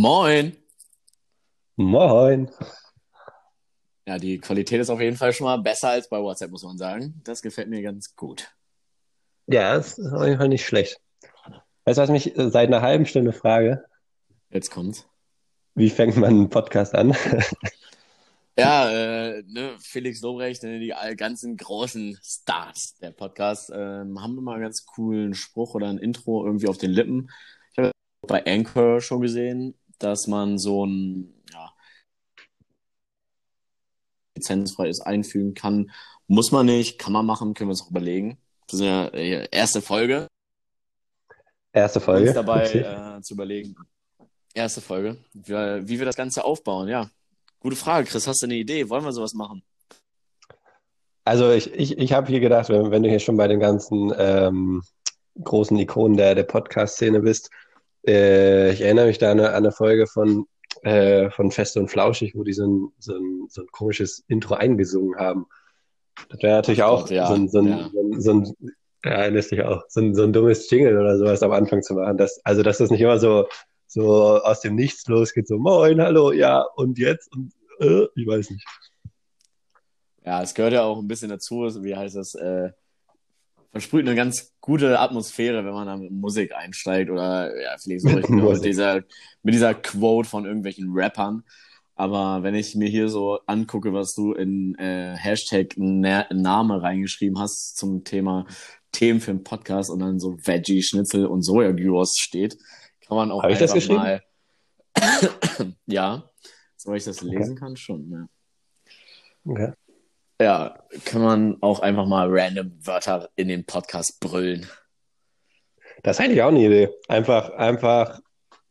Moin. Moin. Ja, die Qualität ist auf jeden Fall schon mal besser als bei WhatsApp, muss man sagen. Das gefällt mir ganz gut. Ja, das ist auf jeden Fall nicht schlecht. Weißt du, was mich seit einer halben Stunde frage? Jetzt kommt's. Wie fängt man einen Podcast an? Ja, äh, ne, Felix Lobrecht, ne, die ganzen großen Stars der Podcast ähm, haben immer einen ganz coolen Spruch oder ein Intro irgendwie auf den Lippen. Ich habe bei Anchor schon gesehen, dass man so ein ja, lizenzfreies einfügen kann. Muss man nicht, kann man machen, können wir uns auch überlegen. Das ist ja äh, erste Folge. Erste uns Folge. dabei Okay. äh, zu überlegen. Erste Folge. Wie, wie wir das Ganze aufbauen, ja. Gute Frage, Chris. Hast du eine Idee? Wollen wir sowas machen? Also ich, ich, ich habe hier gedacht, wenn, wenn du hier schon bei den ganzen ähm, großen Ikonen der, der Podcast-Szene bist, äh, ich erinnere mich da an eine, an eine Folge von, äh, von Fest und Flauschig, wo die so ein, so ein, so ein komisches Intro eingesungen haben. Das wäre natürlich auch Gott, ja, so ein, so ein, ja. so ein, so ein ja, erinnerst dich auch, so ein, so ein dummes Jingle oder sowas am Anfang zu machen. Das, also, dass das nicht immer so, so aus dem Nichts losgeht, so Moin, hallo, ja, und jetzt? Und äh, ich weiß nicht. Ja, es gehört ja auch ein bisschen dazu. Wie heißt das? Äh, versprüht eine ganz gute Atmosphäre, wenn man da mit Musik einsteigt oder ja, vielleicht so mit Musik. dieser, mit dieser Quote von irgendwelchen Rappern. Aber wenn ich mir hier so angucke, was du in äh, Hashtag Na Name reingeschrieben hast zum Thema Themen für einen Podcast und dann so Veggie, Schnitzel und Soja-Gyros steht, kann man auch Habe ich das einfach geschrieben? mal. ja, so ich das lesen kann, schon. Ja. Okay. Ja, kann man auch einfach mal random Wörter in den Podcast brüllen. Das ist eigentlich auch eine Idee. Einfach, einfach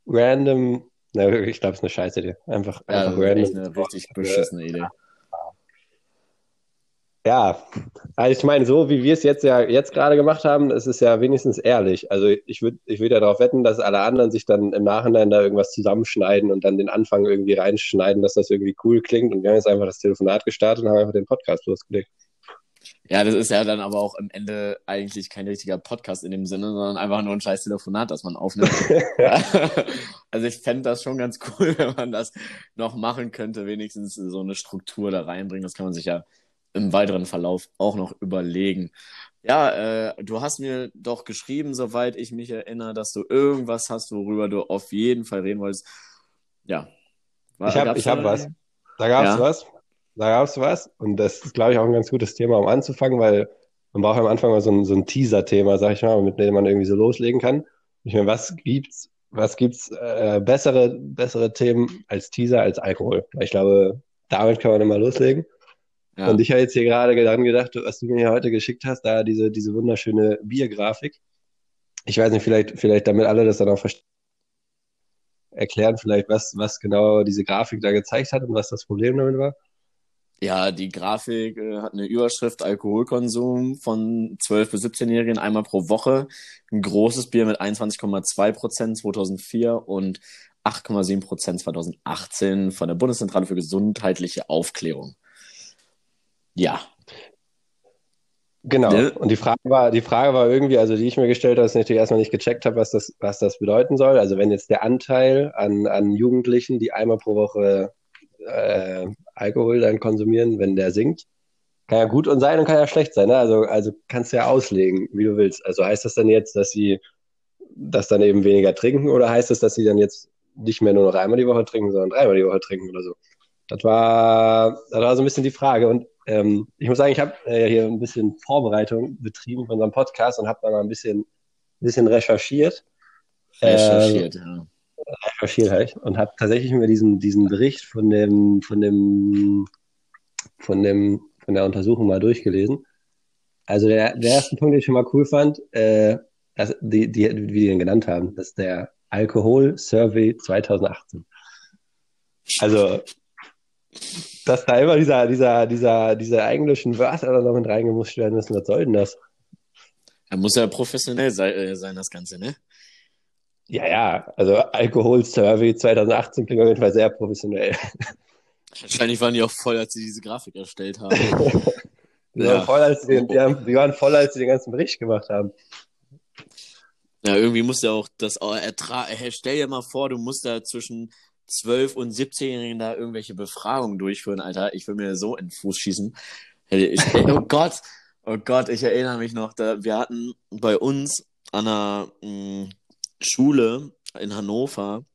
random. Na, ich glaube, es ist eine scheiße Idee. Einfach, Ja, das einfach ist echt random. eine richtig beschissene Idee. Ja, also ich meine, so wie wir es jetzt ja jetzt gerade gemacht haben, es ist ja wenigstens ehrlich. Also ich würde ich würd ja darauf wetten, dass alle anderen sich dann im Nachhinein da irgendwas zusammenschneiden und dann den Anfang irgendwie reinschneiden, dass das irgendwie cool klingt. Und wir haben jetzt einfach das Telefonat gestartet und haben einfach den Podcast losgelegt. Ja, das ist ja dann aber auch am Ende eigentlich kein richtiger Podcast in dem Sinne, sondern einfach nur ein scheiß Telefonat, das man aufnimmt. also ich fände das schon ganz cool, wenn man das noch machen könnte, wenigstens so eine Struktur da reinbringen. Das kann man sich ja im weiteren Verlauf auch noch überlegen. Ja, äh, du hast mir doch geschrieben, soweit ich mich erinnere, dass du irgendwas hast, worüber du auf jeden Fall reden wolltest. Ja. War- Ich habe hab was. Da gab's Ja. was. Da gab's was. Und das ist, glaube ich, auch ein ganz gutes Thema, um anzufangen, weil man braucht am Anfang mal so ein, so ein Teaser-Thema, sag ich mal, mit dem man irgendwie so loslegen kann. Ich meine, was gibt's, was gibt's äh, bessere, bessere Themen als Teaser, als Alkohol? Ich glaube, damit kann man immer loslegen. Ja. Und ich habe jetzt hier gerade daran gedacht, was du mir hier heute geschickt hast, da diese, diese wunderschöne Biergrafik. Ich weiß nicht, vielleicht, vielleicht damit alle das dann auch verstehen, erklären, vielleicht, was, was genau diese Grafik da gezeigt hat und was das Problem damit war. Ja, die Grafik äh, hat eine Überschrift Alkoholkonsum von 12- bis 17-Jährigen einmal pro Woche. Ein großes Bier mit 21,2 Prozent 2004 und 8,7 Prozent 2018 von der Bundeszentrale für gesundheitliche Aufklärung. Ja, Genau. Ne? Und die Frage war, die Frage war irgendwie, also die ich mir gestellt habe, dass ich natürlich erstmal nicht gecheckt habe, was das, was das bedeuten soll. Also wenn jetzt der Anteil an, an Jugendlichen, die einmal pro Woche äh, Alkohol dann konsumieren, wenn der sinkt, kann ja gut und sein und kann ja schlecht sein. Ne? Also, also kannst du ja auslegen, wie du willst. Also heißt das dann jetzt, dass sie das dann eben weniger trinken oder heißt das, dass sie dann jetzt nicht mehr nur noch einmal die Woche trinken, sondern dreimal die Woche trinken oder so? Das war, das war so ein bisschen die Frage. Und ähm, ich muss sagen, ich habe äh, hier ein bisschen Vorbereitung betrieben für unseren Podcast und habe da mal ein bisschen, ein bisschen recherchiert. recherchiert. ja. Recherchiert halt. Und habe tatsächlich mir diesen, diesen Bericht von dem, von dem, von dem, von der Untersuchung mal durchgelesen. Also der, der erste Punkt, den ich schon mal cool fand, äh, das, die, die, wie die den genannt haben, das ist der Alkohol Survey 2018. Also, dass da immer dieser, dieser, dieser, diese englischen Wörter da noch mit reingemusst werden müssen, was soll denn das? Er muss ja professionell äh, sein, das Ganze, ne? Ja, ja, also Alkohol Survey 2018 klingt auf jeden Fall sehr professionell. Wahrscheinlich waren die auch voll, als sie diese Grafik erstellt haben. Die, Ja. waren voll, als sie den, die, haben, die waren voll, als sie den ganzen Bericht gemacht haben. Ja, irgendwie musst du auch das ertragen. Stell dir mal vor, du musst da zwischen 12 und 17-Jährigen da irgendwelche Befragungen durchführen, Alter. Ich will mir so in den Fuß schießen. Ich, oh Gott, oh Gott, ich erinnere mich noch, da, wir hatten bei uns an einer mh, mm, Schule in Hannover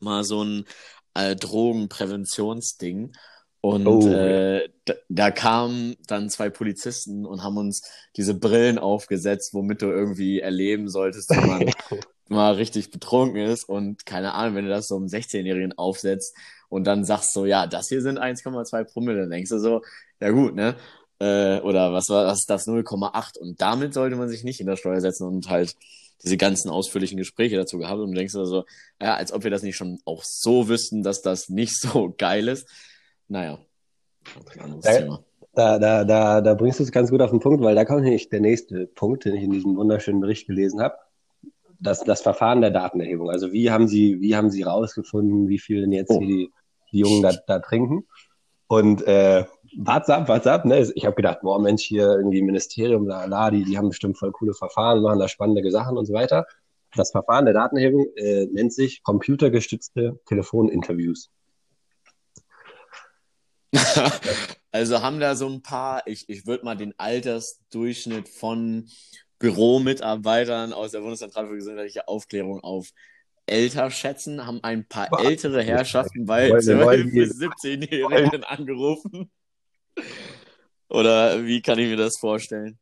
mal so ein äh, Drogenpräventionsding. Und oh. äh, da, da kamen dann zwei Polizisten und haben uns diese Brillen aufgesetzt, womit du irgendwie erleben solltest, wenn man mal richtig betrunken ist. Und keine Ahnung, wenn du das so einem 16-Jährigen aufsetzt und dann sagst so, ja, das hier sind 1,2 Promille, dann denkst du so, ja gut, ne? Äh, oder was war ist das 0,8? Und damit sollte man sich nicht in der Steuer setzen und halt diese ganzen ausführlichen Gespräche dazu gehabt und du denkst also, ja, als ob wir das nicht schon auch so wüssten, dass das nicht so geil ist. Naja, da, da, da, da, da bringst du es ganz gut auf den Punkt, weil da kommt nämlich der nächste Punkt, den ich in diesem wunderschönen Bericht gelesen habe. Das, das Verfahren der Datenerhebung. Also wie haben Sie, wie haben Sie rausgefunden, wie viel denn jetzt oh. die, die Jungen da, da trinken? Und äh, WhatsApp, WhatsApp, ne? Ich habe gedacht, boah, Mensch, hier irgendwie Ministerium, la, la, die, die haben bestimmt voll coole Verfahren, machen da spannende Sachen und so weiter. Das Verfahren der Datenerhebung äh, nennt sich computergestützte Telefoninterviews. also haben da so ein paar, ich, ich würde mal den Altersdurchschnitt von Büromitarbeitern aus der Bundeszentrale für gesundheitliche Aufklärung auf älter schätzen, haben ein paar ältere Herrschaften bei 12- bis 17-Jährigen angerufen. Oder wie kann ich mir das vorstellen?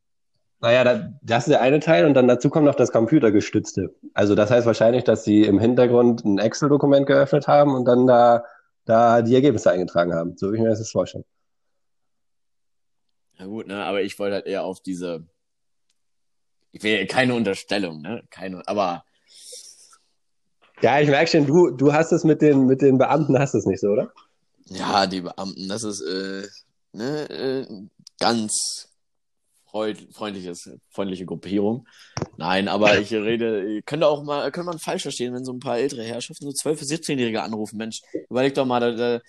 Naja, das ist der eine Teil und dann dazu kommt noch das Computergestützte. Also das heißt wahrscheinlich, dass sie im Hintergrund ein Excel-Dokument geöffnet haben und dann da, da die Ergebnisse eingetragen haben. So wie ich mir das vorstelle. Ja gut, ne, aber ich wollte halt eher auf diese, ich will keine Unterstellung, ne, keine, aber ja, ich merke schon, du, du hast es mit den, mit den Beamten, hast es nicht so, oder? Ja, die Beamten, das ist äh, ne, äh, ganz freundliches, freundliche Gruppierung. Nein, aber ich rede, könnte auch mal, könnte man falsch verstehen, wenn so ein paar ältere Herrschaften, so 12- bis 17-Jährige anrufen. Mensch, überleg doch mal, da, da,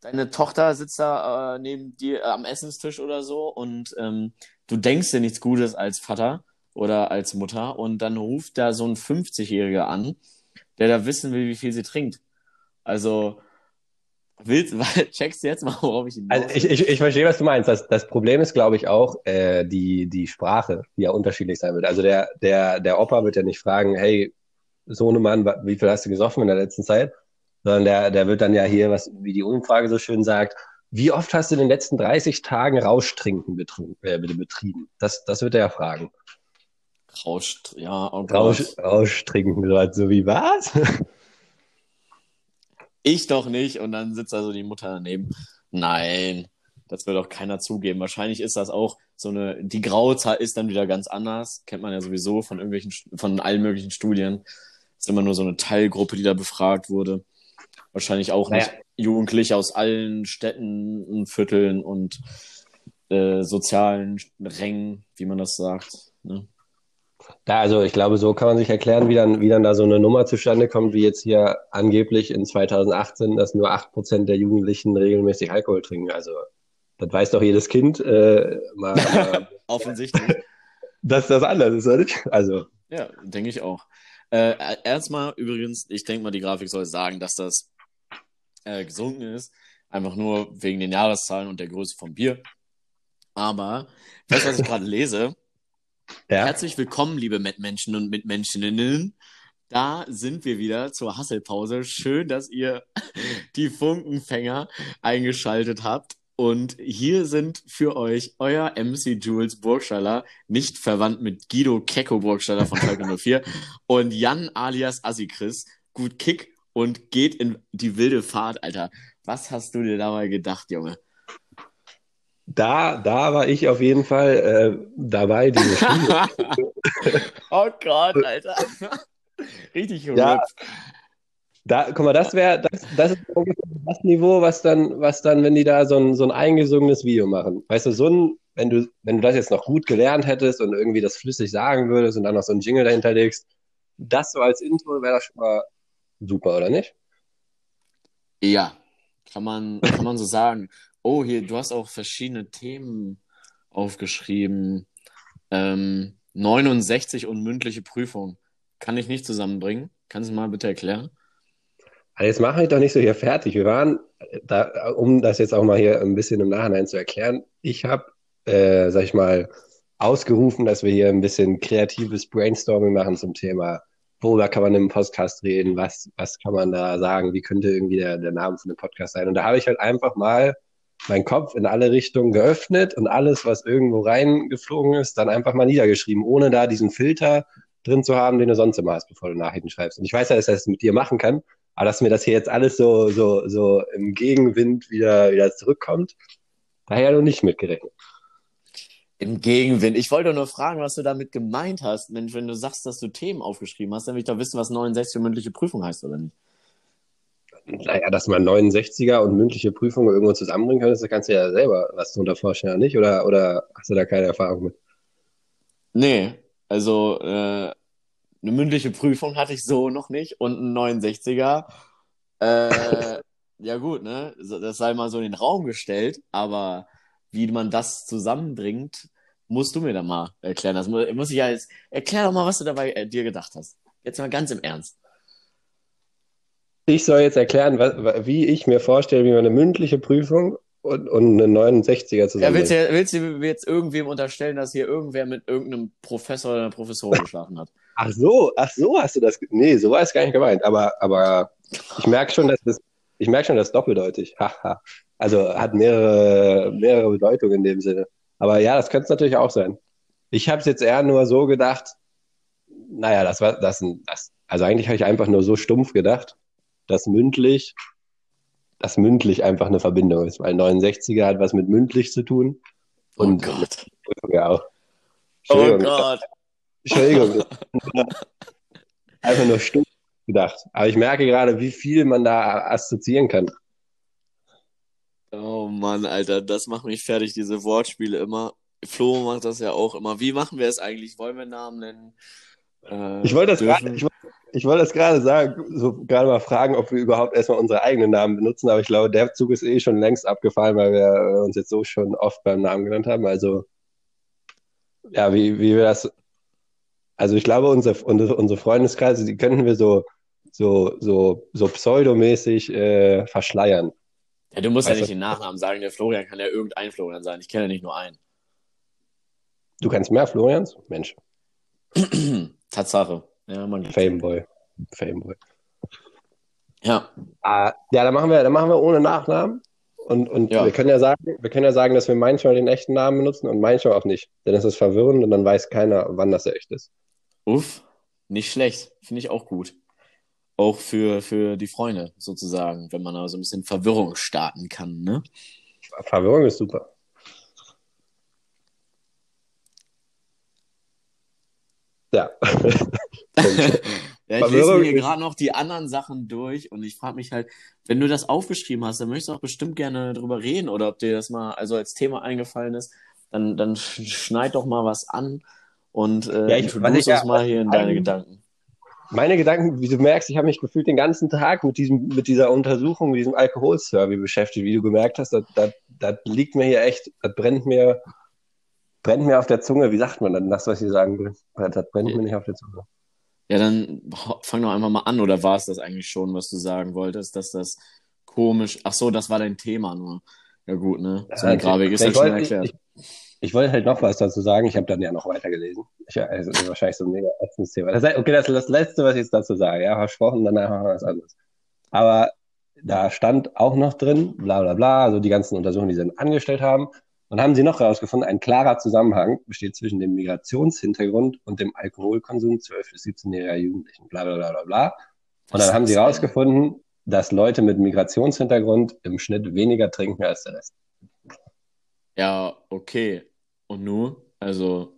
deine Tochter sitzt da äh, neben dir äh, am Essenstisch oder so und ähm, du denkst dir nichts Gutes als Vater oder als Mutter und dann ruft da so ein 50-Jähriger an, der da wissen will, wie viel sie trinkt. Also, Willst, checkst du jetzt mal, worauf ich hinaus also ich, ich, ich verstehe, was du meinst. Das, das Problem ist, glaube ich, auch äh, die, die Sprache, die ja unterschiedlich sein wird. Also der, der, der Opa wird ja nicht fragen, hey, Sohnemann, wie viel hast du gesoffen in der letzten Zeit? Sondern der, der wird dann ja hier, was, wie die Umfrage so schön sagt, wie oft hast du in den letzten 30 Tagen Rauschtrinken betrieben? Äh, betrieben? Das, das wird er ja fragen. Rausch, ja, oh Rausch, Rauschtrinken, so wie was? ich doch nicht. Und dann sitzt da so die Mutter daneben. Nein, das wird doch keiner zugeben. Wahrscheinlich ist das auch so eine, die Grauzahl ist dann wieder ganz anders. Kennt man ja sowieso von irgendwelchen, von allen möglichen Studien. ist immer nur so eine Teilgruppe, die da befragt wurde. Wahrscheinlich auch naja. nicht Jugendliche aus allen Städten und Vierteln und äh, sozialen Rängen, wie man das sagt. Ne? Da, also ich glaube, so kann man sich erklären, wie dann, wie dann da so eine Nummer zustande kommt, wie jetzt hier angeblich in 2018, dass nur 8% der Jugendlichen regelmäßig Alkohol trinken. Also das weiß doch jedes Kind. Äh, mal, mal, Offensichtlich. dass das anders ist, oder Also. Ja, denke ich auch. Äh, erstmal übrigens, ich denke mal, die Grafik soll sagen, dass das äh, gesunken ist. Einfach nur wegen den Jahreszahlen und der Größe vom Bier. Aber, das, was ich gerade lese, ja. Herzlich willkommen, liebe Mitmenschen und Mitmenscheninnen. Da sind wir wieder zur Hasselpause. Schön, dass ihr die Funkenfänger eingeschaltet habt. Und hier sind für euch euer MC Jules Burgstaller, nicht verwandt mit Guido Kecko Burgstaller von Schalke 04 und Jan alias Assikris. Gut Kick und geht in die wilde Fahrt, Alter. Was hast du dir dabei gedacht, Junge? da, da war ich auf jeden Fall äh, dabei, diese oh Gott, Alter. Richtig ja, da, guck mal, das wäre, das, das ist das Niveau, was dann, was dann, wenn die da so ein, so ein eingesungenes Video machen. Weißt du, so ein, wenn du, wenn du das jetzt noch gut gelernt hättest und irgendwie das flüssig sagen würdest und dann noch so ein Jingle dahinter legst, das so als Intro wäre das schon mal super, oder nicht? Ja, kann man, kann man so sagen. Oh, hier, du hast auch verschiedene Themen aufgeschrieben. Ähm, 69 und mündliche Prüfung. Kann ich nicht zusammenbringen. Kannst du mal bitte erklären? Also jetzt machen wir doch nicht so hier fertig. Wir waren, da, um das jetzt auch mal hier ein bisschen im Nachhinein zu erklären, ich habe, äh, sag ich mal, ausgerufen, dass wir hier ein bisschen kreatives Brainstorming machen zum Thema, worüber kann man im Podcast reden, was, was kann man da sagen, wie könnte irgendwie der, der Name von dem Podcast sein. Und da habe ich halt einfach mal meinen Kopf in alle Richtungen geöffnet und alles, was irgendwo reingeflogen ist, dann einfach mal niedergeschrieben, ohne da diesen Filter drin zu haben, den du sonst immer hast, bevor du Nachrichten schreibst. Und ich weiß ja, dass ich das mit dir machen kann, aber dass mir das hier jetzt alles so, so, so im Gegenwind wieder, wieder zurückkommt, daher noch nicht mitgerechnet. Im Gegenwind. Ich wollte nur fragen, was du damit gemeint hast. Mensch, wenn du sagst, dass du Themen aufgeschrieben hast, dann will ich doch wissen, was 69 mündliche Prüfung heißt, oder nicht? Naja, dass man 69er und mündliche Prüfungen irgendwo zusammenbringen kann, das kannst du ja selber was darunter vorstellen, nicht? Oder, oder hast du da keine Erfahrung mit? Nee, also äh, eine mündliche Prüfung hatte ich so noch nicht und ein 69er. Äh, ja gut, ne? Das sei mal so in den Raum gestellt, aber wie man das zusammenbringt, musst du mir dann mal erklären. Das muss, muss ich ja jetzt. Erklär doch mal, was du dabei äh, dir gedacht hast. Jetzt mal ganz im Ernst. Ich soll jetzt erklären, was, wie ich mir vorstelle, wie man eine mündliche Prüfung und, und eine 69er zusammen. Ja, willst, du, willst du jetzt irgendwem unterstellen, dass hier irgendwer mit irgendeinem Professor oder einer Professorin geschlafen hat? Ach so, ach so hast du das. Nee, so war es gar nicht gemeint. Aber, aber ich merke schon, dass das, ich merke schon, das ist doppeldeutig. Haha. also hat mehrere, mehrere Bedeutungen in dem Sinne. Aber ja, das könnte es natürlich auch sein. Ich habe es jetzt eher nur so gedacht, naja, das war das, das also eigentlich habe ich einfach nur so stumpf gedacht, dass mündlich, dass mündlich einfach eine Verbindung ist, weil 69er hat was mit mündlich zu tun. Oh und oh Gott. Ja auch. Oh Gott. Entschuldigung. einfach nur stumpf gedacht. Aber ich merke gerade, wie viel man da assoziieren kann. Oh Mann, Alter, das macht mich fertig, diese Wortspiele immer. Flo macht das ja auch immer. Wie machen wir es eigentlich? Wollen wir Namen nennen? Äh, ich wollte das gerade, ich, ich wollte das gerade sagen, so gerade mal fragen, ob wir überhaupt erstmal unsere eigenen Namen benutzen, aber ich glaube, der Zug ist eh schon längst abgefallen, weil wir uns jetzt so schon oft beim Namen genannt haben. Also, ja, wie, wie wir das, also ich glaube, unsere, unsere, unsere Freundeskreise, die könnten wir so, so, so, so pseudomäßig äh, verschleiern. Ja, du musst weißt ja nicht den Nachnamen sagen, der Florian kann ja irgendein Florian sein. Ich kenne ja nicht nur einen. Du kennst mehr Florians? Mensch. Tatsache. Ja, man Fameboy. Fameboy. Ja. Ah, ja, dann machen wir, dann machen wir ohne Nachnamen. Und, und ja. wir können ja sagen, wir können ja sagen, dass wir manchmal den echten Namen benutzen und manchmal auch nicht. Denn es ist verwirrend und dann weiß keiner, wann das echt ist. Uff, nicht schlecht. Finde ich auch gut. Auch für, für die Freunde sozusagen, wenn man da so ein bisschen Verwirrung starten kann, ne? Verwirrung ist super. Ja. ja ich lese mir gerade noch die anderen Sachen durch und ich frage mich halt, wenn du das aufgeschrieben hast, dann möchtest du auch bestimmt gerne drüber reden oder ob dir das mal also als Thema eingefallen ist, dann, dann schneid doch mal was an und äh, ja, ich, was ich ja, mal hier in deine Gedanken. Meine Gedanken, wie du merkst, ich habe mich gefühlt den ganzen Tag mit diesem, mit dieser Untersuchung, mit diesem Alkoholsurvey beschäftigt, wie du gemerkt hast, das, das, das liegt mir hier echt, das brennt mir brennt mir auf der Zunge. Wie sagt man dann das, was ich sagen will? Das brennt mir nicht auf der Zunge. Ja, dann fang doch einfach mal an, oder war es das eigentlich schon, was du sagen wolltest, dass das komisch. Ach so, das war dein Thema nur. Ja, gut, ne? So eine Grafik ist ja schnell erklärt. Ich, ich, ich, wollte halt noch was dazu sagen. Ich habe dann ja noch weitergelesen. Ich, also, das ist wahrscheinlich so ein mega ätzendes Thema. Das, okay, das ist das Letzte, was ich jetzt dazu sage. Ja, versprochen, danach machen wir was anderes. Aber da stand auch noch drin, bla bla bla, also die ganzen Untersuchungen, die sie angestellt haben. Und haben sie noch herausgefunden, ein klarer Zusammenhang besteht zwischen dem Migrationshintergrund und dem Alkoholkonsum 12- bis 17-jähriger Jugendlichen, bla bla bla bla bla. Und dann haben sie herausgefunden, dass Leute mit Migrationshintergrund im Schnitt weniger trinken als der Rest. Ja, okay. Und nun? Also,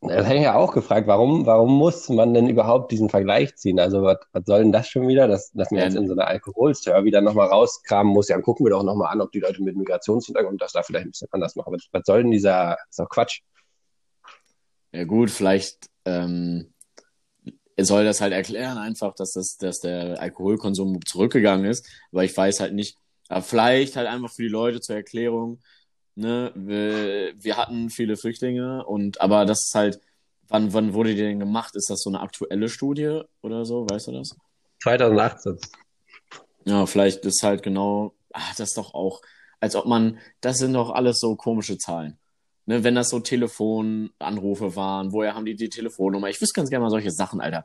das hätte ich ja auch gefragt, warum, warum muss man denn überhaupt diesen Vergleich ziehen? Also, was, was soll denn das schon wieder, dass, dass man ja. jetzt in so einer Alkoholsurvey dann nochmal rauskramen muss? Ja, dann gucken wir doch nochmal an, ob die Leute mit Migrationshintergrund das da vielleicht ein bisschen anders machen. Was, was soll denn dieser, das ist doch Quatsch. Ja, gut, vielleicht ähm, soll das halt erklären einfach, dass, das, dass der Alkoholkonsum zurückgegangen ist, aber ich weiß halt nicht, aber vielleicht halt einfach für die Leute zur Erklärung, ne, wir, wir hatten viele Flüchtlinge und aber das ist halt, wann, wann wurde die denn gemacht? Ist das so eine aktuelle Studie oder so? Weißt du das? 2018. Ja, vielleicht ist halt genau, ach, das ist doch auch, als ob man, das sind doch alles so komische Zahlen. Ne, wenn das so Telefonanrufe waren, woher haben die die Telefonnummer? Ich wüsste ganz gerne mal solche Sachen, Alter.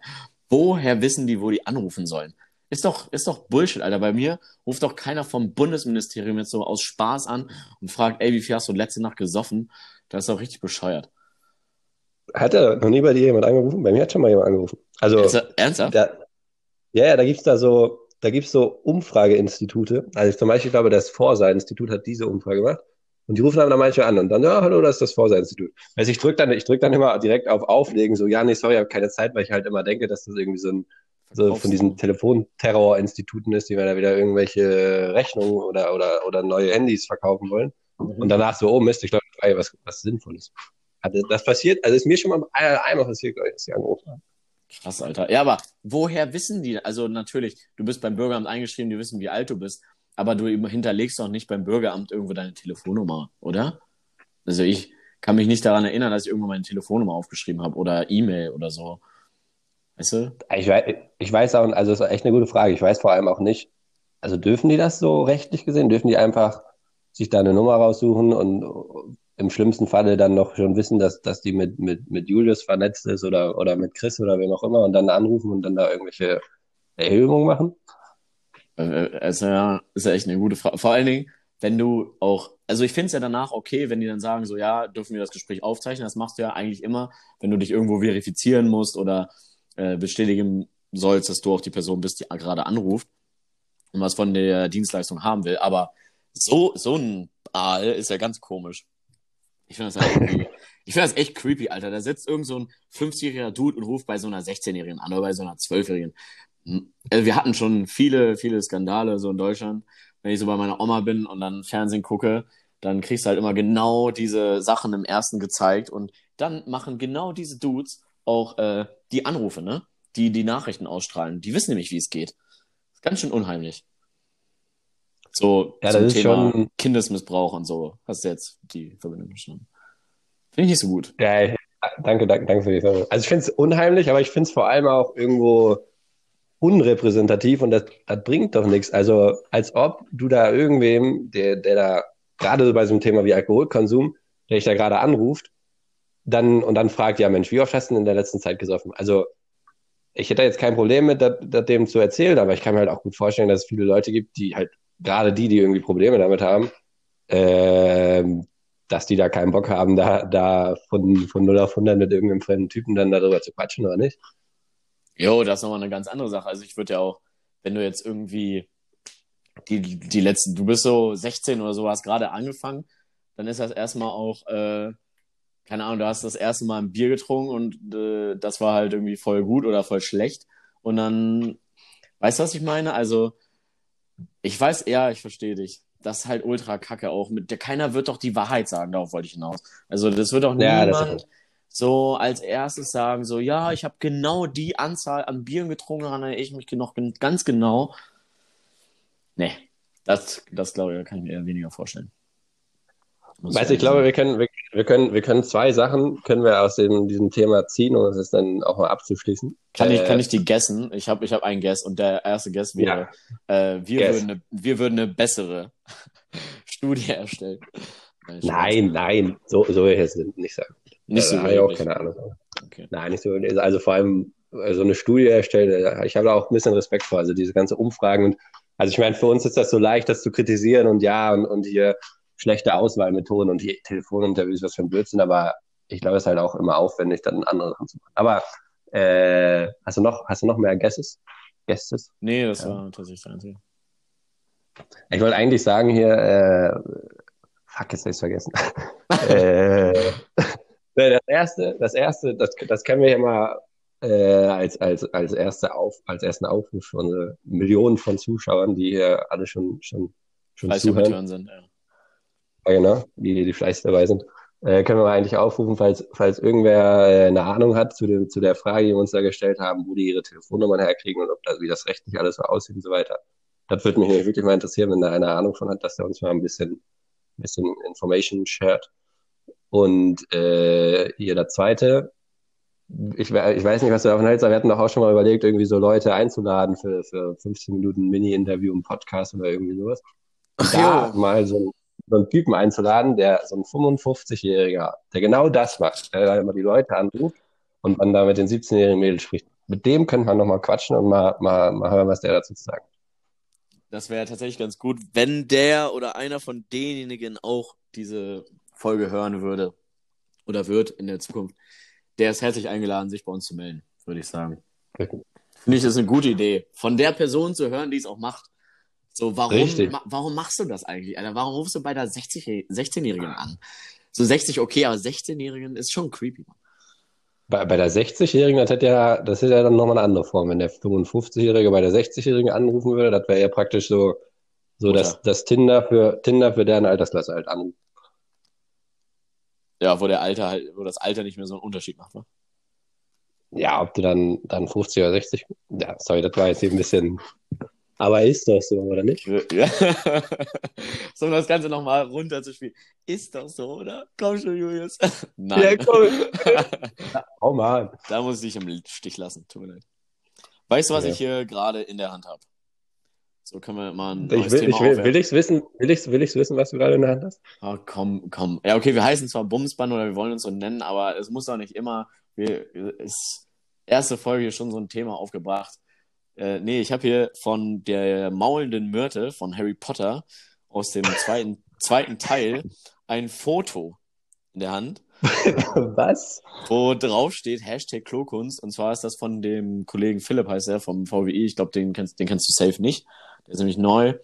Woher wissen die, wo die anrufen sollen? Ist doch, ist doch Bullshit, Alter. Bei mir ruft doch keiner vom Bundesministerium jetzt so aus Spaß an und fragt, ey, wie viel hast du letzte Nacht gesoffen? Das ist doch richtig bescheuert. Hat er noch nie bei dir jemand angerufen? Bei mir hat schon mal jemand angerufen. Also, ernsthaft? Da, ja, ja, da gibt's da so, da gibt's so Umfrageinstitute. Also zum Beispiel, ich glaube, das Forsa-Institut hat diese Umfrage gemacht. Und die rufen dann manche an und dann, ja, hallo, das ist das Forsa-Institut. Also ich drücke dann, ich drück dann immer direkt auf Auflegen, so, ja, nee, sorry, ich habe keine Zeit, weil ich halt immer denke, dass das irgendwie so ein so von diesen Telefonterror-Instituten ist, die mir da wieder irgendwelche Rechnungen oder, oder, oder neue Handys verkaufen wollen. Mhm. Und danach so, oh Mist, ich glaube, was, was Sinnvolles. Also das passiert, also ist mir schon mal einmal passiert, glaube ich, dass sie angerufen haben. Krass, Alter. Ja, aber woher wissen die? Also natürlich, du bist beim Bürgeramt eingeschrieben, die wissen, wie alt du bist, aber du hinterlegst doch nicht beim Bürgeramt irgendwo deine Telefonnummer, oder? Also ich kann mich nicht daran erinnern, dass ich irgendwo meine Telefonnummer aufgeschrieben habe oder E-Mail oder so. Weißt du? Ich weiß, ich weiß auch, also das ist echt eine gute Frage. Ich weiß vor allem auch nicht, also dürfen die das so rechtlich gesehen? Dürfen die einfach sich da eine Nummer raussuchen und im schlimmsten Falle dann noch schon wissen, dass, dass die mit, mit, mit Julius vernetzt ist oder, oder mit Chris oder wem auch immer und dann anrufen und dann da irgendwelche Erhebungen machen? Ist ja, ist ja echt eine gute Frage. Vor allen Dingen, wenn du auch, also ich finde es ja danach okay, wenn die dann sagen, so ja, dürfen wir das Gespräch aufzeichnen. Das machst du ja eigentlich immer, wenn du dich irgendwo verifizieren musst oder äh, bestätigen sollst, dass du auch die Person bist, die gerade anruft und was von der Dienstleistung haben will. Aber so, so ein Aal ist ja ganz komisch. Ich finde das halt finde das echt creepy, Alter. Da sitzt irgend so ein 50-jähriger Dude und ruft bei so einer 16-Jährigen an oder bei so einer 12-Jährigen. Also wir hatten schon viele, viele Skandale so in Deutschland. Wenn ich so bei meiner Oma bin und dann Fernsehen gucke, dann kriegst du halt immer genau diese Sachen im ersten gezeigt und dann machen genau diese Dudes auch äh, die Anrufe, ne? Die die Nachrichten ausstrahlen. Die wissen nämlich, wie es geht. Ist ganz schön unheimlich. So ja, zum Thema schon... Kindesmissbrauch und so. Hast du jetzt die Verbindung verstanden? Finde ich nicht so gut. Ja, danke, danke, danke für die Verbindung. Also ich finde es unheimlich, aber ich finde es vor allem auch irgendwo unrepräsentativ und das, das bringt doch nichts. Also als ob du da irgendwem, der, der da gerade so bei so einem Thema wie Alkoholkonsum, der dich da gerade anruft, dann und dann fragt, ja Mensch, wie oft hast du denn in der letzten Zeit gesoffen? Also ich hätte jetzt kein Problem mit, das, das dem zu erzählen, aber ich kann mir halt auch gut vorstellen, dass es viele Leute gibt, die halt, gerade die, die irgendwie Probleme damit haben, äh, dass die da keinen Bock haben, da, da von, von 0 auf 100 mit irgendeinem fremden Typen dann darüber zu quatschen, oder nicht? Jo, das ist nochmal eine ganz andere Sache. Also ich würde ja auch, wenn du jetzt irgendwie die, die letzten, du bist so 16 oder so, hast gerade angefangen, dann ist das erstmal auch, äh, keine Ahnung, du hast das erste Mal ein Bier getrunken und äh, das war halt irgendwie voll gut oder voll schlecht. Und dann, weißt du, was ich meine? Also, ich weiß, ja, ich verstehe dich. Das ist halt ultra kacke auch. Mit der, keiner wird doch die Wahrheit sagen, darauf wollte ich hinaus. Also, das wird doch ja, niemand so als erstes sagen, so, ja, ich habe genau die Anzahl an Bieren getrunken, daran erinnere ich mich noch ganz genau. Nee, das, das glaube ich, kann ich mir eher weniger vorstellen. Weißt du, ich glaube, wir können, wir, wir, können, wir können zwei Sachen können wir aus dem, diesem Thema ziehen, um es dann auch mal abzuschließen. Kann ich, kann äh, ich die guessen? Ich habe ich hab einen Guess und der erste Guess wäre, ja. äh, wir, würden eine, wir würden eine bessere Studie erstellen. Nein, nein, so, so will ich es nicht sagen. Nicht so. Äh, ich auch keine Ahnung. Okay. Nein, nicht so. Also vor allem äh, so eine Studie erstellen, äh, ich habe da auch ein bisschen Respekt vor. Also diese ganze Umfragen und also ich meine, für uns ist das so leicht, das zu kritisieren und ja, und, und hier schlechte Auswahlmethoden und die Telefoninterviews, was für ein Blödsinn, aber ich glaube, es ist halt auch immer aufwendig, dann andere Sachen zu machen. Aber äh, hast du noch, hast du noch mehr Guesses? Guesses? Nee, das ja. war tatsächlich das Einzige. Ich wollte eigentlich sagen hier, äh, fuck, jetzt habe ich vergessen. äh, das erste, das erste, das, das können wir ja mal äh, als, als, als, erste Auf, als ersten Aufruf für unsere Millionen von Zuschauern, die hier alle schon, schon, schon zuhören. Sind, ja. Ja. genau, die, die fleißig dabei sind. Äh, können wir eigentlich aufrufen, falls, falls irgendwer äh, eine Ahnung hat zu, dem, zu der Frage, die wir uns da gestellt haben, wo die ihre Telefonnummern herkriegen und ob das, wie das rechtlich alles so aussieht und so weiter. Das würde mich wirklich mal interessieren, wenn da einer Ahnung von hat, dass er uns mal ein bisschen bisschen Information shared. Und äh, hier der zweite, ich, ich weiß nicht, was du davon hältst, aber wir hatten doch auch schon mal überlegt, irgendwie so Leute einzuladen für, für 15 Minuten Mini-Interview im Podcast oder irgendwie sowas. Und da mal so, so einen Typen einzuladen, der so ein 55-Jähriger, der genau das macht, der immer die Leute anruft und dann da mit den 17-jährigen Mädels spricht. Mit dem könnte man nochmal quatschen und mal, mal, mal hören, was der dazu zu sagen Das wäre tatsächlich ganz gut, wenn der oder einer von denjenigen auch diese Folge hören würde oder wird in der Zukunft. Der ist herzlich eingeladen, sich bei uns zu melden, würde ich sagen. Finde ich, das ist eine gute Idee. Von der Person zu hören, die es auch macht. So, warum, ma warum machst du das eigentlich, Alter? Warum rufst du bei der 16-Jährigen an? So 60, okay, aber 16-Jährigen ist schon creepy. Bei, bei der 60-Jährigen, das hätte ja, das ist ja dann nochmal eine andere Form. Wenn der 55-Jährige bei der 60-Jährigen anrufen würde, das wäre ja praktisch so, so dass das Tinder für Tinder für deren Altersklasse halt anruft. Ja, wo der Alter halt, wo das Alter nicht mehr so einen Unterschied macht, wa? Ja, ob du dann, dann 50 oder 60, ja, sorry, das war jetzt ein bisschen, aber ist doch so, oder nicht? Ja. so, um das Ganze nochmal runterzuspielen. Ist doch so, oder? Komm schon, Julius. Nein. Ja, komm. oh Mann. Da muss ich dich im Stich lassen, tut mir leid. Weißt du, was ja. ich hier gerade in der Hand habe? So können wir mal ein ich will, Thema ich will, will ich's wissen, will ich's, will ich's wissen, was du gerade in der Hand hast? Oh, komm, komm. Ja, okay, wir heißen zwar Bumsband oder wir wollen uns so nennen, aber es muss doch nicht immer, wir, ist erste Folge schon so ein Thema aufgebracht. Äh, nee, ich habe hier von der maulenden Myrte von Harry Potter aus dem zweiten, zweiten Teil ein Foto in der Hand. Was? Wo drauf steht Hashtag Klokunst. Und zwar ist das von dem Kollegen Philipp, heißt er, vom VWI. Ich glaube, den kennst, den kennst du safe nicht. Der ist nämlich neu.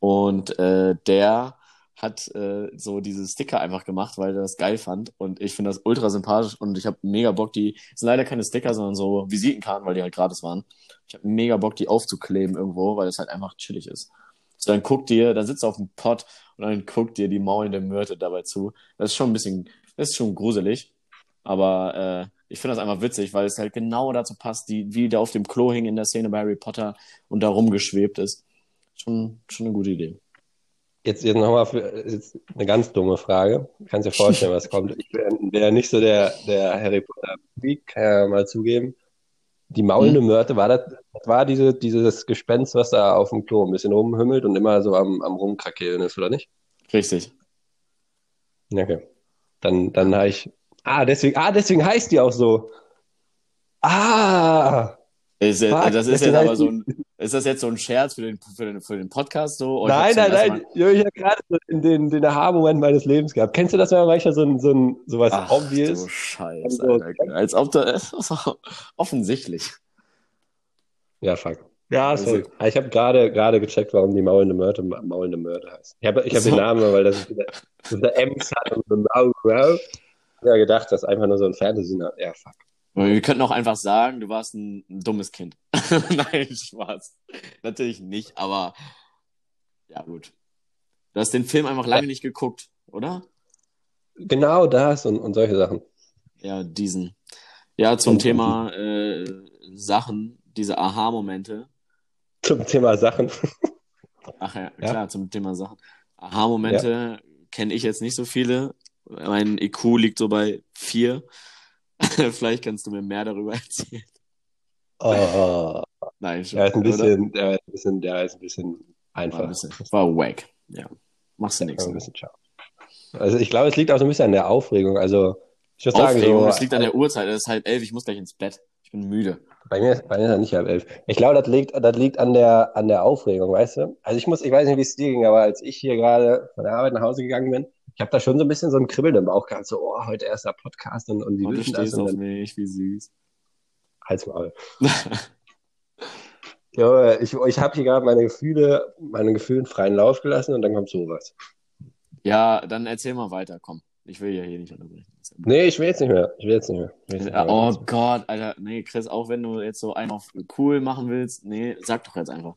Und äh, der hat äh, so diese Sticker einfach gemacht, weil er das geil fand. Und ich finde das ultra sympathisch und ich habe mega Bock, die es sind leider keine Sticker, sondern so Visitenkarten, weil die halt gratis waren. Ich habe mega Bock, die aufzukleben irgendwo, weil es halt einfach chillig ist. So, dann guckt dir, dann sitzt du auf dem Pott und dann guckt dir die maulende Myrte dabei zu. Das ist schon ein bisschen, das ist schon gruselig. Aber äh, ich finde das einfach witzig, weil es halt genau dazu passt, die, wie der auf dem Klo hing in der Szene bei Harry Potter und da rumgeschwebt ist. Schon, schon eine gute Idee. Jetzt, jetzt nochmal jetzt eine ganz dumme Frage. Kannst dir vorstellen, was kommt. Ich wäre wär nicht so der, der Harry Potter Freak, kann ja mal zugeben. Die maulende hm. Mörte, war das, das war diese, dieses Gespenst, was da auf dem Klo ein bisschen rumhümmelt und immer so am, am rumkrakeln ist, oder nicht? Richtig. Okay. Dann, dann habe ich. Ah, deswegen, ah, deswegen heißt die auch so. Ah! Ist, das ist jetzt aber so ein, ist das jetzt so ein Scherz für den, für den, für den Podcast so? nein, nein, nein. Mal... Ich habe gerade den, den, den Aha-Moment meines Lebens gehabt. Kennst du das, wenn man manchmal so ein, so ein sowas Ach, obvious? Du Scheiße, so, Alter. Als ob da offensichtlich. Ja, fuck. Ja, sorry. Also, ich habe gerade gerade gecheckt, warum die maulende Mörder maulende Mörder heißt. Ich habe ich hab so. den Namen, weil das ist der Ems hat und so Mau Ja, gedacht, das ist einfach nur so ein Fantasy. Ja, fuck. Wir könnten auch einfach sagen, du warst ein, ein dummes Kind. Nein, Spaß. Natürlich nicht, aber ja, gut. Du hast den Film einfach lange nicht geguckt, oder? Genau das und, und solche Sachen. Ja, diesen. Ja, zum Thema äh, Sachen, diese Aha-Momente. Zum Thema Sachen. Ach ja, klar, ja. zum Thema Sachen. Aha-Momente ja. kenne ich jetzt nicht so viele. Mein IQ liegt so bei vier. Vielleicht kannst du mir mehr darüber erzählen. Oh. Nein, schon. Der ist ein bisschen, der ist ein bisschen, der ist ein bisschen einfach. War, ein bisschen, war wack. Ja. Machst du nichts. Also ich glaube, es liegt auch so ein bisschen an der Aufregung. Also ich würde sagen, so, es liegt an der Uhrzeit. Es ist halb elf. Ich muss gleich ins Bett. Ich bin müde. Bei mir, bei mir ist es nicht halb elf. Ich glaube, das liegt, das liegt an der, an der Aufregung, weißt du? Also ich muss, ich weiß nicht, wie es dir ging, aber als ich hier gerade von der Arbeit nach Hause gegangen bin, ich habe da schon so ein bisschen so ein Kribbeln im Bauch gehabt, so, oh, heute erster Podcast und, und die wissen das. Und auf mich, wie süß. Halt's mal. ja, ich, ich habe hier gerade meine Gefühle, meine Gefühlen freien Lauf gelassen und dann kommt sowas. Ja, dann erzähl mal weiter, komm. Ich will ja hier nicht unterbrechen. Nee, ich will jetzt nicht mehr. Ich will jetzt nicht mehr. Nicht mehr. Oh Gott, Alter. Nee, Chris, auch wenn du jetzt so einen auf cool machen willst, nee, sag doch jetzt einfach.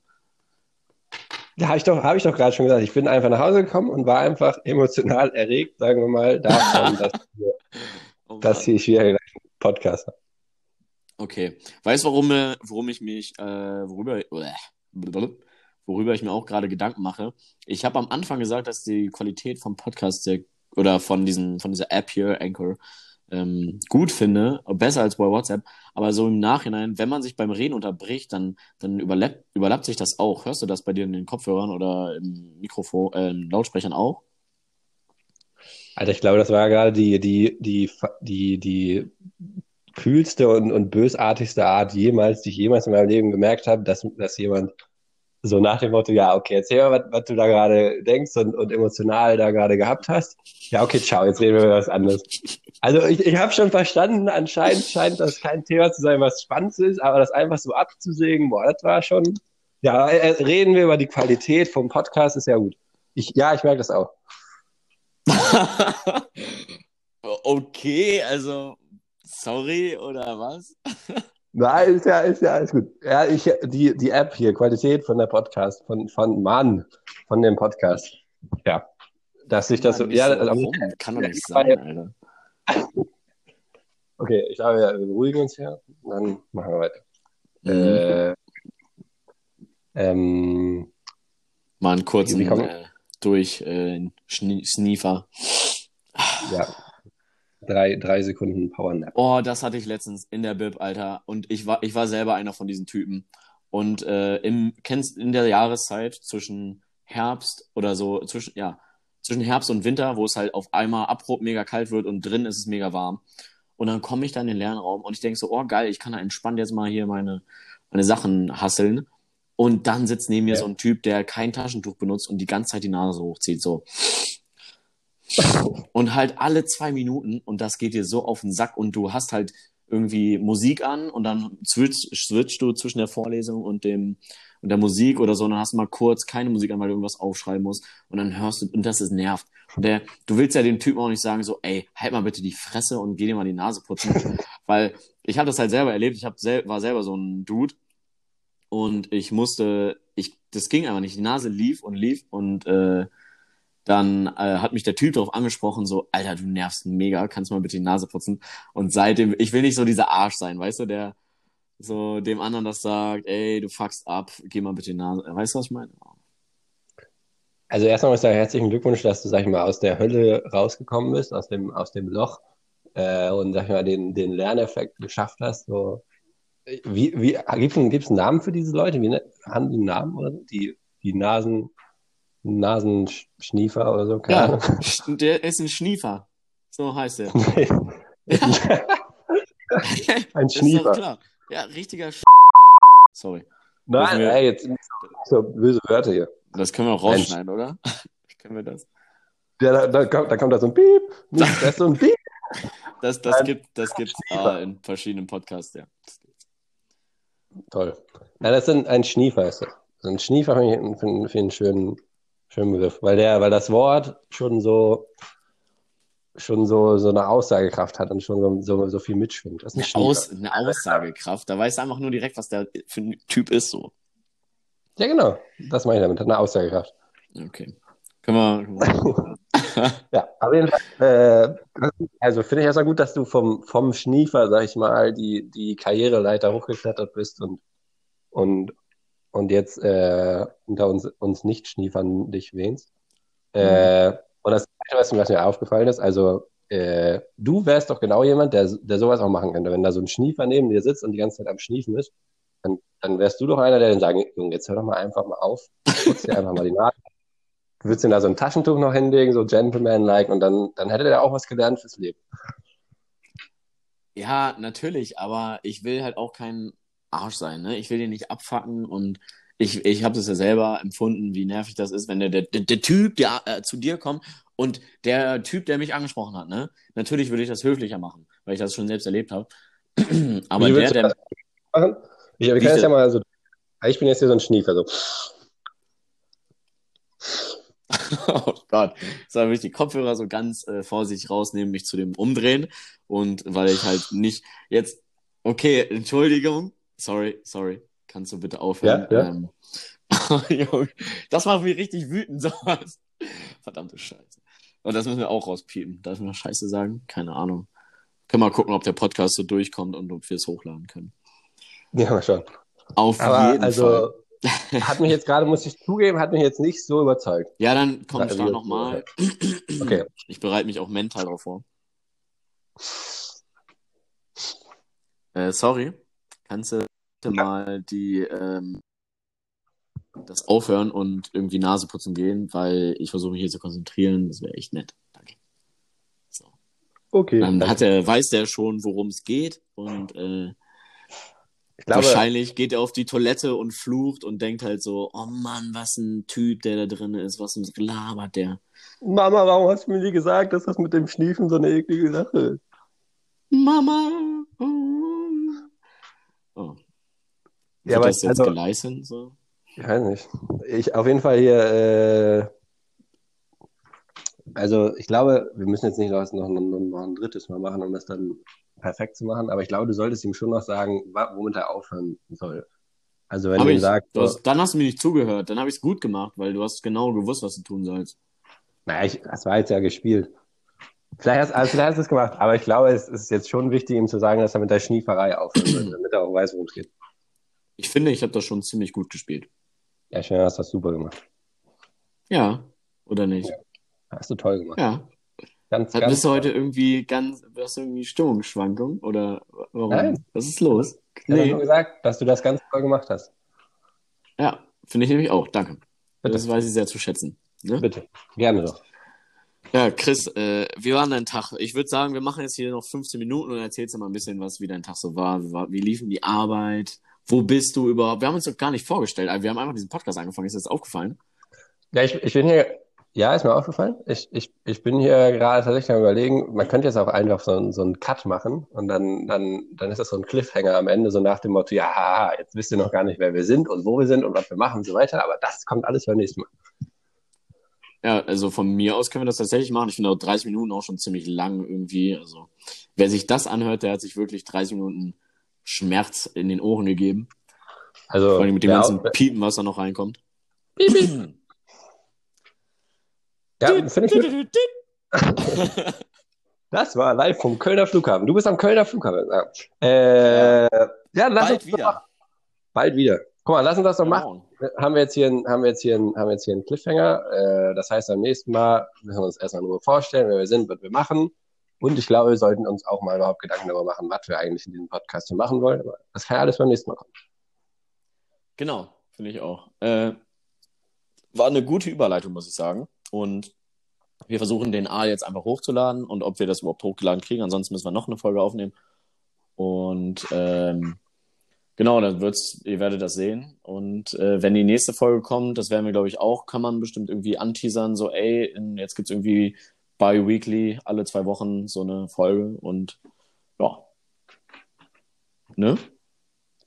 Ja, habe ich doch, hab ich doch gerade schon gesagt. Ich bin einfach nach Hause gekommen und war einfach emotional erregt, sagen wir mal, davon, dass, wir, oh dass hier ich wieder einen Podcast habe. Okay. Weißt du, warum, äh, warum ich mich, äh, worüber, worüber ich mir auch gerade Gedanken mache. Ich habe am Anfang gesagt, dass die Qualität vom Podcast sehr, oder von, diesen, von dieser App hier, Anchor, ähm, gut finde, besser als bei WhatsApp. Aber so im Nachhinein, wenn man sich beim Reden unterbricht, dann, dann überlappt, überlappt sich das auch. Hörst du das bei dir in den Kopfhörern oder im Mikrofon, äh, in Lautsprechern auch? Alter, ich glaube, das war gerade die, die, die, die, die kühlste und, und bösartigste Art jemals, die ich jemals in meinem Leben gemerkt habe, dass, dass jemand so nach dem Motto, ja, okay, erzähl mal, was, du da gerade denkst und, und emotional da gerade gehabt hast. Ja, okay, ciao, jetzt reden wir über was anderes. Also ich, ich habe schon verstanden, anscheinend scheint das kein Thema zu sein, was spannend ist, aber das einfach so abzusägen, boah, das war schon. Ja, äh, reden wir über die Qualität vom Podcast, ist ja gut. Ich, ja, ich merke das auch. okay, also sorry oder was? Nein, ist ja, ist ja alles gut. Ja, ich, die, die App hier, Qualität von der Podcast, von, von Mann, von dem Podcast. Ja. Dass sich das so, ja, so also, kann doch nicht sein, Alter. Okay, ich glaube, wir beruhigen uns hier, dann machen wir weiter. Mhm. Äh, ähm, Mal einen kurzen äh, durch äh, Sniefer. Ja. Drei, drei Sekunden Powernap. Oh, das hatte ich letztens in der Bib, Alter. Und ich war, ich war selber einer von diesen Typen. Und äh, im, kennst in der Jahreszeit zwischen Herbst oder so, zwischen, ja, zwischen Herbst und Winter, wo es halt auf einmal abrupt mega kalt wird und drin ist es mega warm. Und dann komme ich da in den Lernraum und ich denke so, oh geil, ich kann da entspannt jetzt mal hier meine, meine Sachen hasseln. Und dann sitzt neben mir ja. so ein Typ, der kein Taschentuch benutzt und die ganze Zeit die Nase hochzieht. So. Und halt alle zwei Minuten und das geht dir so auf den Sack und du hast halt irgendwie Musik an und dann switch, switchst du zwischen der Vorlesung und dem und der Musik oder so und dann hast du mal kurz keine Musik an, weil du irgendwas aufschreiben musst und dann hörst du und das ist nervt. Und der, du willst ja dem Typen auch nicht sagen so, ey, halt mal bitte die Fresse und geh dir mal die Nase putzen, weil ich habe das halt selber erlebt. Ich hab sel war selber so ein Dude und ich musste, ich, das ging einfach nicht. Die Nase lief und lief und äh, dann äh, hat mich der Typ darauf angesprochen, so, Alter, du nervst mega, kannst du mal bitte die Nase putzen. Und seitdem, ich will nicht so dieser Arsch sein, weißt du, der so dem anderen das sagt, ey, du fuckst ab, geh mal bitte die Nase. Weißt du, was ich meine? Also erstmal muss ich sagen, herzlichen Glückwunsch, dass du, sag ich mal, aus der Hölle rausgekommen bist, aus dem, aus dem Loch äh, und, sag ich mal, den, den Lerneffekt geschafft hast. So. Wie, wie, gibt es einen Namen für diese Leute? Wie, haben die einen Namen oder? Die, die Nasen... Nasenschniefer oder so. Keine ja, Ahnung. der ist ein Schniefer. So heißt er. ein Schniefer. klar. Ja, richtiger Sch Sorry. Nein, wir... ey, jetzt so böse Wörter hier. Das können wir auch rausschneiden, oder? können wir das? Ja, da, da, kommt, da kommt da so ein Piep. Das ist so ein Piep. Das, das gibt das gibt's ah, in verschiedenen Podcasts, ja. Toll. Ja, das ist ein, ein Schniefer, ist das. Ein Schniefer finde ich, find, find einen schönen, Schönen Begriff, weil der, weil das Wort schon so schon so, so eine Aussagekraft hat und schon so, so, so viel mitschwingt. Das ist eine, Aus, eine Aussagekraft. Da weißt du einfach nur direkt, was der für ein Typ ist, so. Ja, genau. Das meine ich damit. Hat eine Aussagekraft. Okay. Können wir. ja, auf jeden Fall. Äh, also finde ich erstmal gut, dass du vom, vom Schniefer, sag ich mal, die, die Karriereleiter hochgeklettert bist und, und, und jetzt äh, unter uns, uns nicht schniefern dich wähnst. Äh, mhm. und das Zweite, was mir aufgefallen ist, also äh, du wärst doch genau jemand, der, der sowas auch machen könnte. Wenn da so ein Schniefer neben dir sitzt und die ganze Zeit am Schniefen ist, dann, dann wärst du doch einer, der dann sagen, Junge, jetzt hör doch mal einfach mal auf, putz dir einfach mal die Nase. Du würdest ihm da so ein Taschentuch noch hinlegen, so Gentleman-like, und dann, dann hätte der auch was gelernt fürs Leben. Ja, natürlich, aber ich will halt auch kein Arsch sein, ne? Ich will den nicht abfacken und ich, ich habe das ja selber empfunden, wie nervig das ist, wenn der, der, der Typ, der äh, zu dir kommt und der Typ, der mich angesprochen hat, ne? Natürlich würde ich das höflicher machen, weil ich das schon selbst erlebt habe. Aber der, der. Machen? Ich, ich ja mal so. Ich bin jetzt hier so ein Schniefer, so. oh Gott. Dann will ich die Kopfhörer so ganz äh, vorsichtig rausnehmen, mich zu dem umdrehen. Und weil ich halt nicht jetzt. Okay, Entschuldigung. Sorry, sorry. Kannst du bitte aufhören? Ja, ja. Ähm, das macht mich richtig wütend, sowas. Verdammte Scheiße. Und das müssen wir auch rauspiepen. Darf ich noch Scheiße sagen? Keine Ahnung. Können wir mal gucken, ob der Podcast so durchkommt und ob wir es hochladen können. Ja, mal schauen. Auf Aber jeden also, Fall. hat mich jetzt gerade, muss ich zugeben, hat mich jetzt nicht so überzeugt. Ja, dann komm, Also, start jetzt- nochmal. Okay. Ich bereite mich auch mental drauf vor. Äh, sorry. Kannst du bitte mal die, ähm, das aufhören und irgendwie Nase putzen gehen, weil ich versuche mich hier zu konzentrieren. Das wäre echt nett. Danke. So. Okay. Dann hat er, weiß der schon, worum es geht und äh, glaube, wahrscheinlich geht er auf die Toilette und flucht und denkt halt so, oh Mann, was ein Typ, der da drin ist, was labert der. Mama, warum hast du mir nie gesagt, dass das mit dem Schniefen so eine eklige Sache ist? Mama. Oh. Wird Ja, aber das jetzt also- geleitet? So? Ich weiß nicht. Ich auf jeden Fall hier, äh, also ich glaube, wir müssen jetzt nicht noch, noch, noch, ein drittes Mal machen, um das dann perfekt zu machen, aber ich glaube, du solltest ihm schon noch sagen, womit er aufhören soll. Also wenn Hab du ihm sagst, du hast, dann hast du mir nicht zugehört. Dann habe ich es gut gemacht, weil du hast genau gewusst, was du tun sollst. naja, ich, das war jetzt ja gespielt. Vielleicht hast, also vielleicht hast du es gemacht, aber ich glaube, es ist jetzt schon wichtig, ihm zu sagen, dass er mit der Schnieferei aufhören soll, damit er auch weiß, worum es geht. Ich finde, ich habe das schon ziemlich gut gespielt. Ja, du hast das super gemacht. Ja, oder nicht? Hast du toll gemacht. Ja. Ganz, Hat, ganz bist du heute irgendwie ganz, hast du irgendwie Stimmungsschwankung? Oder warum? Nein. Was ist los? Ich habe Nee. nur gesagt, dass du das ganz toll gemacht hast. Ja, finde ich nämlich auch. Danke. Bitte. Das weiß ich sehr zu schätzen. Ne? Bitte. Gerne doch. Ja, Chris, äh, wie war dein Tag? Ich würde sagen, wir machen jetzt hier noch 15 Minuten und erzählst du mal ein bisschen, was wie dein Tag so war. Wie, war, wie lief denn die Arbeit? Wo bist du überhaupt? Wir haben uns doch gar nicht vorgestellt. Wir haben einfach diesen Podcast angefangen. Ist das aufgefallen? Ja, ich, ich bin hier, ja, ist mir aufgefallen. Ich, ich, ich bin hier gerade tatsächlich am überlegen, man könnte jetzt auch einfach so, einen- so einen Cut machen und dann, dann, dann ist das so ein Cliffhanger am Ende, so nach dem Motto, ja, jetzt wisst ihr noch gar nicht, wer wir sind und wo wir sind und was wir machen und so weiter, aber das kommt alles beim nächsten Mal. Ja, also von mir aus können wir das tatsächlich machen. Ich finde auch 30 Minuten auch schon ziemlich lang irgendwie. Also, wer sich das anhört, der hat sich wirklich 30 Minuten Schmerz in den Ohren gegeben. Also, Vor allem mit dem wer ganzen Piepen, was da noch reinkommt. ja, finde ich gut. Das war live vom Kölner Flughafen. Du bist am Kölner Flughafen. Ja, äh, ja lass Bald uns wieder. bald wieder. Guck mal, lass uns das doch machen. Morgen. haben wir jetzt hier einen, haben wir jetzt hier einen, haben wir jetzt hier einen Cliffhanger. Äh, das heißt, beim nächsten Mal müssen wir uns erstmal nur vorstellen, wer wir sind, was wir machen. Und ich glaube, wir sollten uns auch mal überhaupt Gedanken darüber machen, was wir eigentlich in diesem Podcast hier machen wollen. Aber das kann ja alles beim nächsten Mal kommen. Genau, finde ich auch. Äh, war eine gute Überleitung, muss ich sagen. Und wir versuchen den A jetzt einfach hochzuladen und ob wir das überhaupt hochgeladen kriegen. Ansonsten müssen wir noch eine Folge aufnehmen. Und ähm, genau, dann wird's, ihr werdet das sehen. Und äh, wenn die nächste Folge kommt, das werden wir, glaube ich, auch, kann man bestimmt irgendwie anteasern, so, ey, jetzt gibt's irgendwie bi-weekly, alle zwei Wochen so eine Folge und ja. Ne?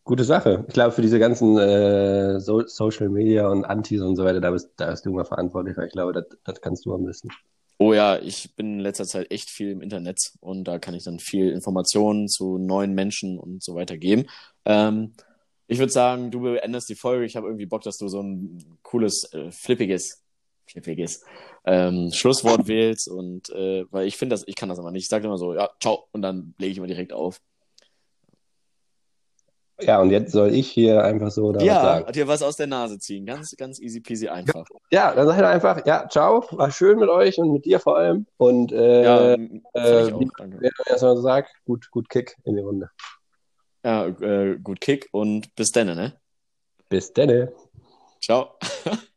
Gute Sache. Ich glaube, für diese ganzen äh, so Social Media und Antis und so weiter, da bist, da bist du mal verantwortlich, weil ich glaube, das, das kannst du am besten. Oh ja, ich bin in letzter Zeit echt viel im Internet und da kann ich dann viel Informationen zu neuen Menschen und so weiter geben. Ähm, ich würde sagen, du beendest die Folge. Ich habe irgendwie Bock, dass du so ein cooles, äh, flippiges, flippiges ähm, Schlusswort wählst und äh, weil ich finde das, ich kann das aber nicht. Ich sage immer so, ja, ciao und dann lege ich immer direkt auf. Ja, und jetzt soll ich hier einfach so da was Ja, sagen. dir was aus der Nase ziehen. Ganz, ganz easy peasy einfach. Ja, dann sag ich einfach, ja, ciao, war schön mit euch und mit dir vor allem. Und äh, Ja, äh, auch. wer erstmal so sagt, gut, gut Kick in die Runde. Ja, äh, gut Kick und bis dann, ne? Bis denne. Ciao.